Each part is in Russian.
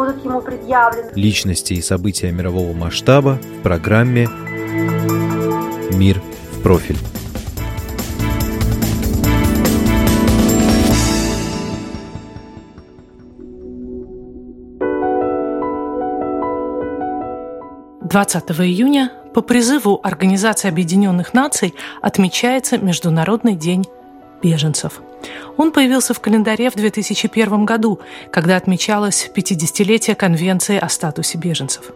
будут ему предъявлены. Личности и события мирового масштаба в программе «Мир в профиль». Двадцатого июня по призыву Организации Объединенных Наций отмечается Международный день беженцев. Он появился в календаре в 2001 году, когда отмечалось 50-летие Конвенции о статусе беженцев.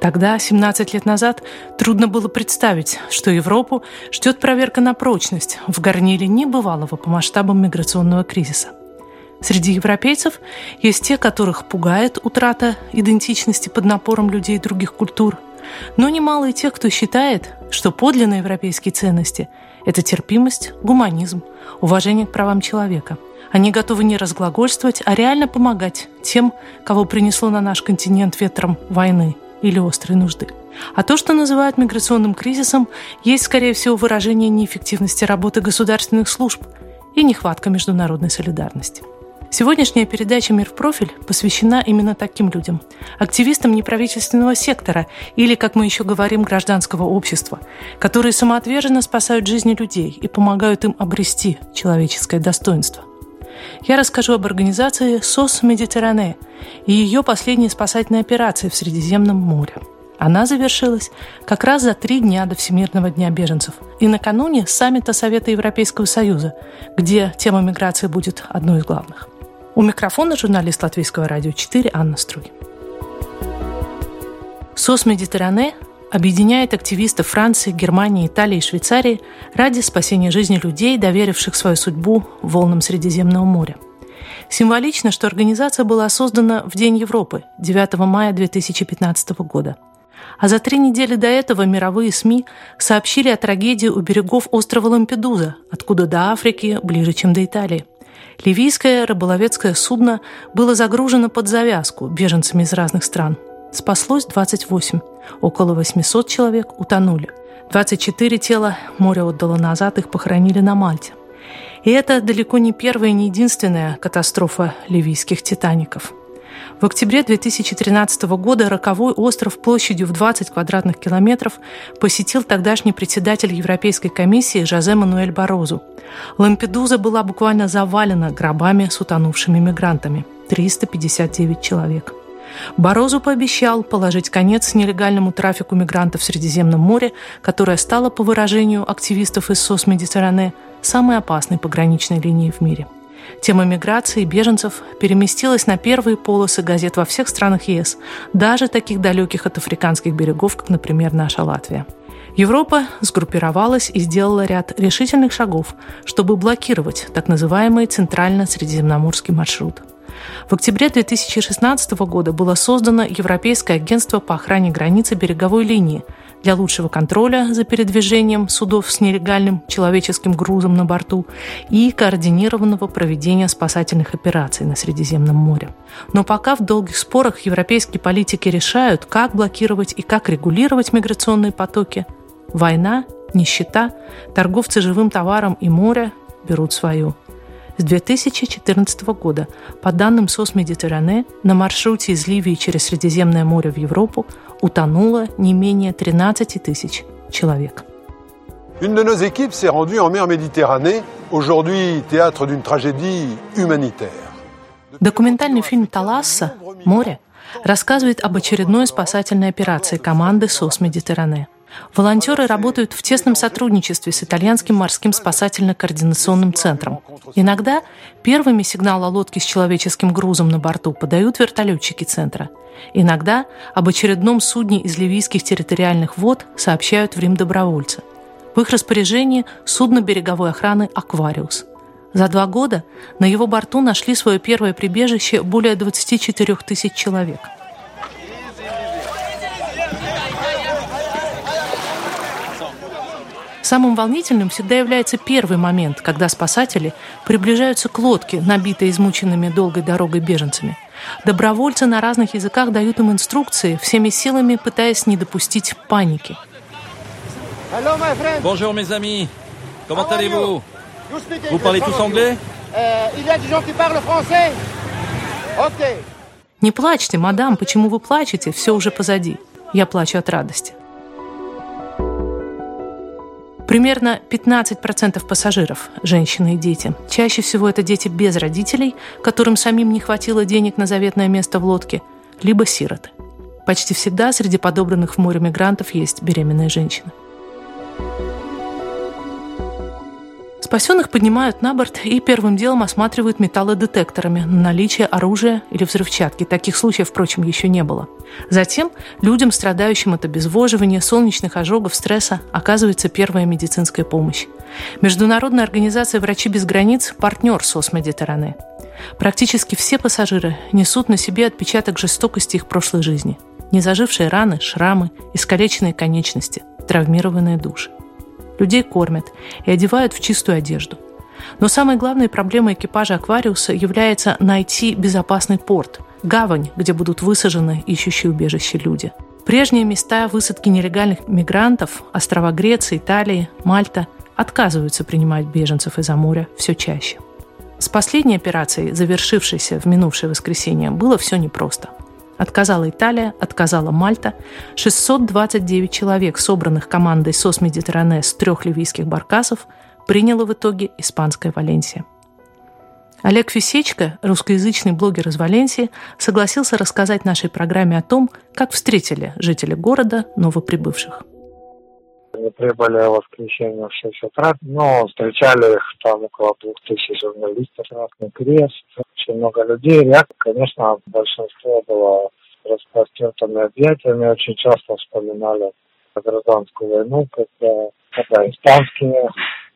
Тогда, 17 лет назад, трудно было представить, что Европу ждет проверка на прочность в горниле небывалого по масштабам миграционного кризиса. Среди европейцев есть те, которых пугает утрата идентичности под напором людей других культур, но немало и тех, кто считает, что подлинные европейские ценности – это терпимость, гуманизм, уважение к правам человека. Они готовы не разглагольствовать, а реально помогать тем, кого принесло на наш континент ветром войны или острой нужды. А то, что называют миграционным кризисом, есть, скорее всего, выражение неэффективности работы государственных служб и нехватка международной солидарности. Сегодняшняя передача «Мир в профиль» посвящена именно таким людям – активистам неправительственного сектора или, как мы еще говорим, гражданского общества, которые самоотверженно спасают жизни людей и помогают им обрести человеческое достоинство. Я расскажу об организации «СОС Медитеране» и ее последней спасательной операции в Средиземном море. Она завершилась как раз за три дня до Всемирного дня беженцев и накануне саммита Совета Европейского Союза, где тема миграции будет одной из главных. У микрофона журналист Латвийского радио 4 Анна Струй. СОС Медитеране объединяет активистов Франции, Германии, Италии и Швейцарии ради спасения жизни людей, доверивших свою судьбу волнам Средиземного моря. Символично, что организация была создана в День Европы, 9 мая 2015 года. А за три недели до этого мировые СМИ сообщили о трагедии у берегов острова Лампедуза, откуда до Африки ближе, чем до Италии. Ливийское рыболовецкое судно было загружено под завязку беженцами из разных стран. Спаслось 28. Около 800 человек утонули. 24 тела море отдало назад, их похоронили на Мальте. И это далеко не первая и не единственная катастрофа ливийских «Титаников». В октябре 2013 года роковой остров площадью в 20 квадратных километров посетил тогдашний председатель Европейской комиссии Жозе Мануэль Барозу. Лампедуза была буквально завалена гробами с утонувшими мигрантами. 359 человек. Борозу пообещал положить конец нелегальному трафику мигрантов в Средиземном море, которое стало, по выражению активистов из СОС Медитеране, самой опасной пограничной линией в мире – Тема миграции беженцев переместилась на первые полосы газет во всех странах ЕС, даже таких далеких от африканских берегов, как, например, наша Латвия. Европа сгруппировалась и сделала ряд решительных шагов, чтобы блокировать так называемый Центрально-Средиземноморский маршрут. В октябре 2016 года было создано Европейское агентство по охране границы береговой линии, для лучшего контроля за передвижением судов с нелегальным человеческим грузом на борту и координированного проведения спасательных операций на Средиземном море. Но пока в долгих спорах европейские политики решают, как блокировать и как регулировать миграционные потоки, война, нищета, торговцы живым товаром и море берут свою. С 2014 года, по данным СОС Медитеране, на маршруте из Ливии через Средиземное море в Европу утонуло не менее 13 тысяч человек. Une de nos équipes s'est rendue en mer Méditerranée, aujourd'hui théâtre d'une tragédie humanitaire. Документальный фильм «Таласса. Море» рассказывает об очередной спасательной операции команды СОС Медитеране – Волонтеры работают в тесном сотрудничестве с итальянским морским спасательно-координационным центром. Иногда первыми сигнал о лодке с человеческим грузом на борту подают вертолетчики центра. Иногда об очередном судне из ливийских территориальных вод сообщают в Рим добровольцы. В их распоряжении судно береговой охраны «Аквариус». За два года на его борту нашли свое первое прибежище более 24 тысяч человек – Самым волнительным всегда является первый момент, когда спасатели приближаются к лодке, набитой измученными долгой дорогой беженцами. Добровольцы на разных языках дают им инструкции, всеми силами пытаясь не допустить паники. Bonjour mes amis, comment allez-vous Vous parlez tous anglais Il y a des gens qui parlent français Ok. Не плачьте, мадам, почему вы плачете? Все уже позади. Я плачу от радости. Примерно 15% пассажиров – женщины и дети. Чаще всего это дети без родителей, которым самим не хватило денег на заветное место в лодке, либо сироты. Почти всегда среди подобранных в море мигрантов есть беременные женщины. Спасенных поднимают на борт и первым делом осматривают металлодетекторами на наличие оружия или взрывчатки. Таких случаев, впрочем, еще не было. Затем людям, страдающим от обезвоживания, солнечных ожогов, стресса, оказывается первая медицинская помощь. Международная организация «Врачи без границ» – партнер СОС Медитеране. Практически все пассажиры несут на себе отпечаток жестокости их прошлой жизни. Незажившие раны, шрамы, искалеченные конечности, травмированные души. Людей кормят и одевают в чистую одежду. Но самой главной проблемой экипажа «Аквариуса» является найти безопасный порт, гавань, где будут высажены ищущие убежище люди. Прежние места высадки нелегальных мигрантов, острова Греции, Италии, Мальта, отказываются принимать беженцев из-за моря все чаще. С последней операцией, завершившейся в минувшее воскресенье, было все непросто – Отказала Италия, отказала Мальта. 629 человек, собранных командой СОС Медитеране с трех ливийских баркасов, приняла в итоге испанская Валенсия. Олег Фисечко, русскоязычный блогер из Валенсии, согласился рассказать нашей программе о том, как встретили жители города новоприбывших. Они прибыли в воскресенье в 6 утра, но встречали их там около двух тысяч журналистов, Красный Крест, очень много людей. Реакция, конечно, большинство было распростертыми объятиями, очень часто вспоминали гражданскую войну, когда, когда испанские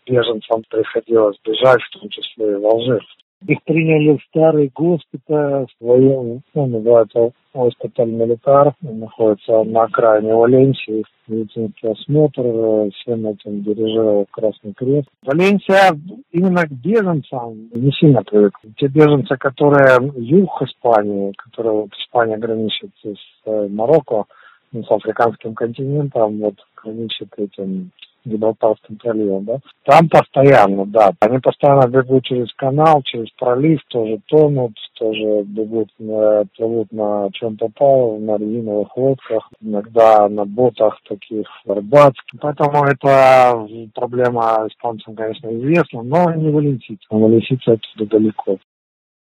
беженцам приходилось бежать, в том числе и в Алжир. Их приняли в старый госпиталь, военный, ну, называется госпиталь Милитар, находится на окраине Валенсии, медицинский осмотр, всем этим дирижировал Красный Крест. Валенсия именно к беженцам не сильно привык. Те беженцы, которые юг Испании, которые вот Испания граничит с э, Марокко, ну, с африканским континентом, вот граничит этим Гибралтарским проливом, да. Там постоянно, да. Они постоянно бегут через канал, через пролив, тоже тонут, тоже бегут, э, плывут на чем попало, на резиновых лодках, иногда на ботах таких рыбацких. Поэтому это проблема испанцам, конечно, известна, но не валентийцам. Валентийцы оттуда далеко.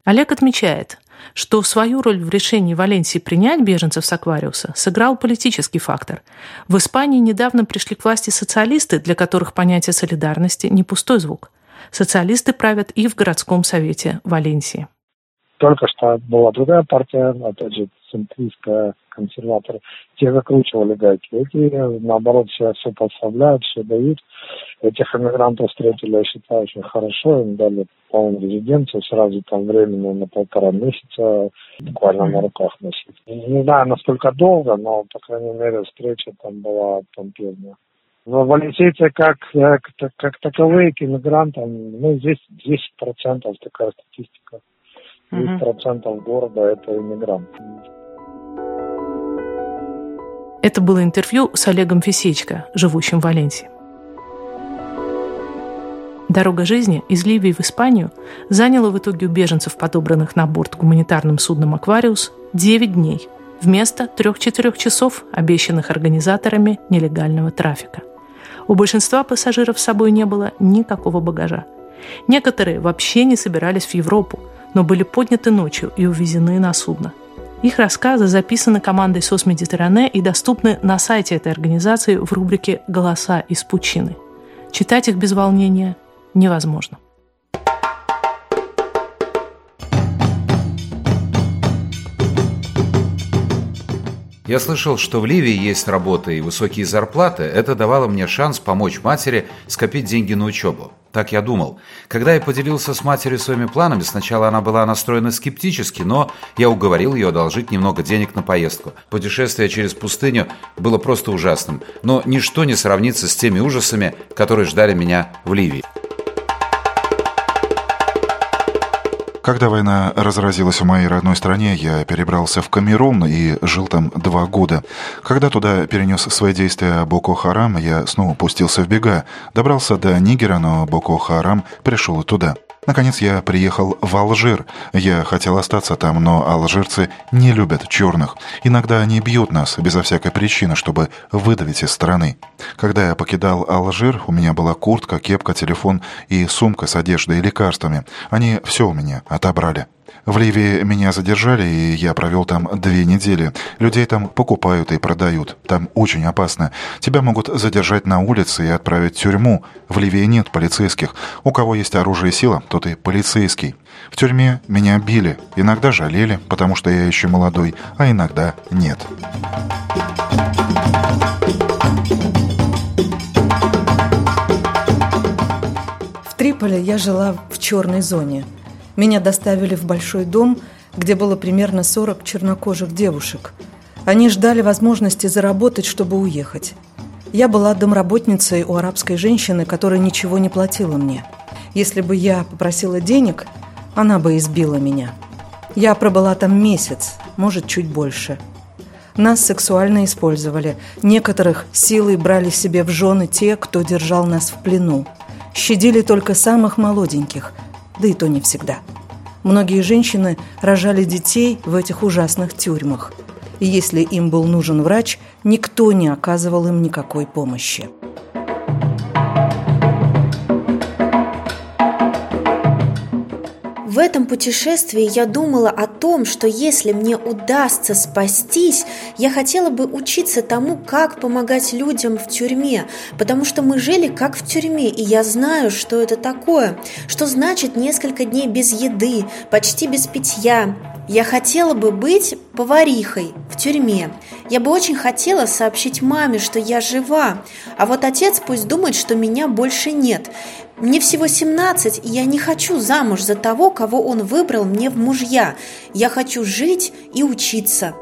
Олег отмечает, что свою роль в решении Валенсии принять беженцев с Аквариуса сыграл политический фактор. В Испании недавно пришли к власти социалисты, для которых понятие солидарности не пустой звук. Социалисты правят и в городском совете Валенсии. Только что была другая партия, опять же, центристская, консерваторы. Те закручивали гайки. Эти, наоборот, все, все подставляют, все дают. Этих иммигрантов встретили, я считаю, очень хорошо. Им дали полную резиденцию, сразу там временно на полтора месяца, буквально на руках носить. Не знаю, насколько долго, но, по крайней мере, встреча там была помпезная. Но валенсийцы как, как, как таковые к иммигрантам, ну, здесь 10% такая статистика. 10% города – это иммигранты. Это было интервью с Олегом Фисечко, живущим в Валенсии. Дорога жизни из Ливии в Испанию заняла в итоге у беженцев, подобранных на борт гуманитарным судном «Аквариус», 9 дней вместо 3-4 часов, обещанных организаторами нелегального трафика. У большинства пассажиров с собой не было никакого багажа. Некоторые вообще не собирались в Европу, но были подняты ночью и увезены на судно – их рассказы записаны командой СОС Медитеране и доступны на сайте этой организации в рубрике «Голоса из пучины». Читать их без волнения невозможно. Я слышал, что в Ливии есть работа и высокие зарплаты. Это давало мне шанс помочь матери скопить деньги на учебу. Так я думал. Когда я поделился с матерью своими планами, сначала она была настроена скептически, но я уговорил ее одолжить немного денег на поездку. Путешествие через пустыню было просто ужасным, но ничто не сравнится с теми ужасами, которые ждали меня в Ливии. Когда война разразилась в моей родной стране, я перебрался в Камерун и жил там два года. Когда туда перенес свои действия Боко Харам, я снова пустился в бега. Добрался до Нигера, но Боко Харам пришел и туда. Наконец я приехал в Алжир. Я хотел остаться там, но алжирцы не любят черных. Иногда они бьют нас безо всякой причины, чтобы выдавить из страны. Когда я покидал Алжир, у меня была куртка, кепка, телефон и сумка с одеждой и лекарствами. Они все у меня отобрали. В Ливии меня задержали, и я провел там две недели. Людей там покупают и продают. Там очень опасно. Тебя могут задержать на улице и отправить в тюрьму. В Ливии нет полицейских. У кого есть оружие и сила, тот и полицейский. В тюрьме меня били. Иногда жалели, потому что я еще молодой, а иногда нет. В Триполи я жила в черной зоне – меня доставили в большой дом, где было примерно 40 чернокожих девушек. Они ждали возможности заработать, чтобы уехать. Я была домработницей у арабской женщины, которая ничего не платила мне. Если бы я попросила денег, она бы избила меня. Я пробыла там месяц, может, чуть больше. Нас сексуально использовали. Некоторых силой брали себе в жены те, кто держал нас в плену. Щадили только самых молоденьких – да и то не всегда. Многие женщины рожали детей в этих ужасных тюрьмах. И если им был нужен врач, никто не оказывал им никакой помощи. Этом путешествии я думала о том, что если мне удастся спастись, я хотела бы учиться тому, как помогать людям в тюрьме, потому что мы жили как в тюрьме, и я знаю, что это такое, что значит несколько дней без еды, почти без питья, я хотела бы быть поварихой в тюрьме. Я бы очень хотела сообщить маме, что я жива. А вот отец пусть думает, что меня больше нет. Мне всего 17, и я не хочу замуж за того, кого он выбрал мне в мужья. Я хочу жить и учиться.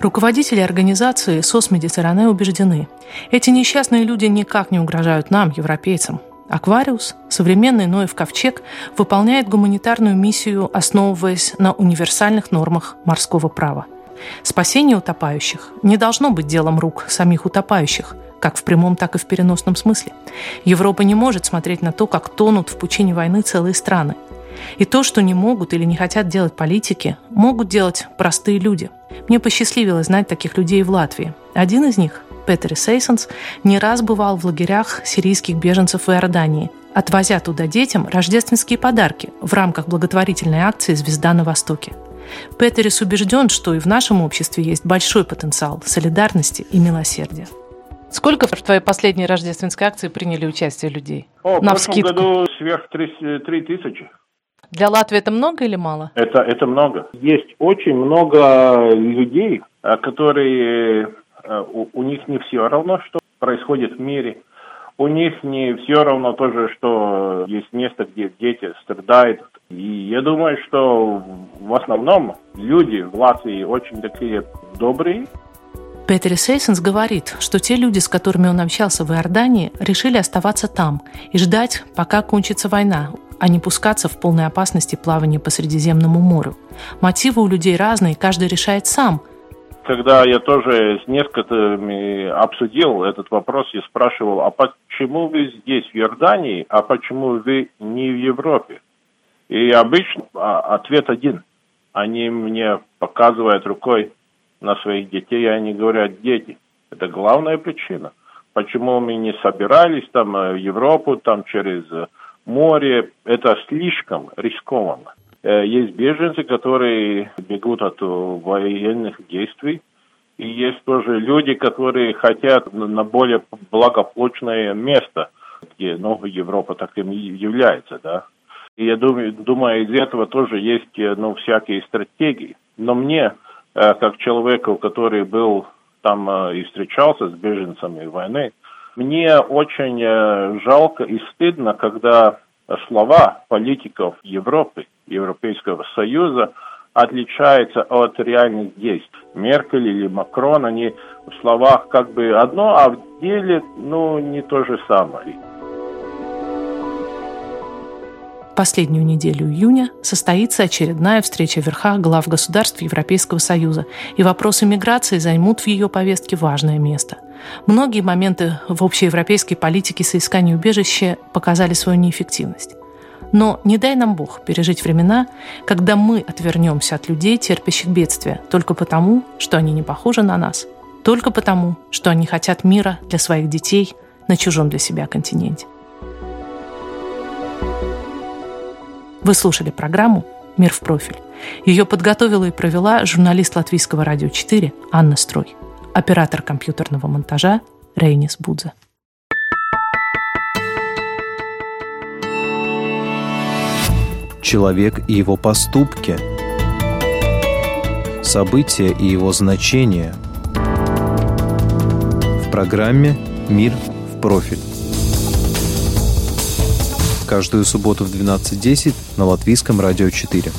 Руководители организации СОС Медитеране убеждены, эти несчастные люди никак не угрожают нам, европейцам. Аквариус, современный Ноев ковчег, выполняет гуманитарную миссию, основываясь на универсальных нормах морского права. Спасение утопающих не должно быть делом рук самих утопающих, как в прямом, так и в переносном смысле. Европа не может смотреть на то, как тонут в пучине войны целые страны. И то, что не могут или не хотят делать политики, могут делать простые люди. Мне посчастливилось знать таких людей в Латвии. Один из них, Петер Сейсонс, не раз бывал в лагерях сирийских беженцев в Иордании, отвозя туда детям рождественские подарки в рамках благотворительной акции «Звезда на Востоке». Петерис убежден, что и в нашем обществе есть большой потенциал солидарности и милосердия. Сколько в твоей последней рождественской акции приняли участие людей? О, На в прошлом году сверх 3 тысячи. Для Латвии это много или мало? Это, это много. Есть очень много людей, э, которые э, у, у них не все равно, что происходит в мире. У них не все равно тоже, что есть место, где дети страдают. И я думаю, что в основном люди в Латвии очень такие добрые, Петер Сейсенс говорит, что те люди, с которыми он общался в Иордании, решили оставаться там и ждать, пока кончится война, а не пускаться в полной опасности плавания по Средиземному морю. Мотивы у людей разные, каждый решает сам. Когда я тоже с несколькими обсудил этот вопрос, я спрашивал, а почему вы здесь, в Иордании, а почему вы не в Европе? И обычно а, ответ один. Они мне показывают рукой на своих детей, и они говорят, дети. Это главная причина. Почему мы не собирались там э, в Европу, там через э, море, это слишком рискованно. Э, есть беженцы, которые бегут от военных действий, и есть тоже люди, которые хотят на более благополучное место, где ну, Европа таким является, да. Я думаю, думаю, из этого тоже есть э, ну, всякие стратегии. Но мне, э, как человеку, который был там э, и встречался с беженцами войны, мне очень жалко и стыдно, когда слова политиков Европы, Европейского Союза отличаются от реальных действий. Меркель или Макрон, они в словах как бы одно, а в деле ну, не то же самое. Последнюю неделю июня состоится очередная встреча верхах глав государств Европейского Союза, и вопросы миграции займут в ее повестке важное место. Многие моменты в общеевропейской политике соискания убежища показали свою неэффективность. Но не дай нам Бог пережить времена, когда мы отвернемся от людей, терпящих бедствия, только потому, что они не похожи на нас, только потому, что они хотят мира для своих детей на чужом для себя континенте. Вы слушали программу «Мир в профиль». Ее подготовила и провела журналист Латвийского радио 4 Анна Строй, оператор компьютерного монтажа Рейнис Будзе. Человек и его поступки, события и его значения в программе «Мир в профиль» каждую субботу в 12.10 на Латвийском радио 4.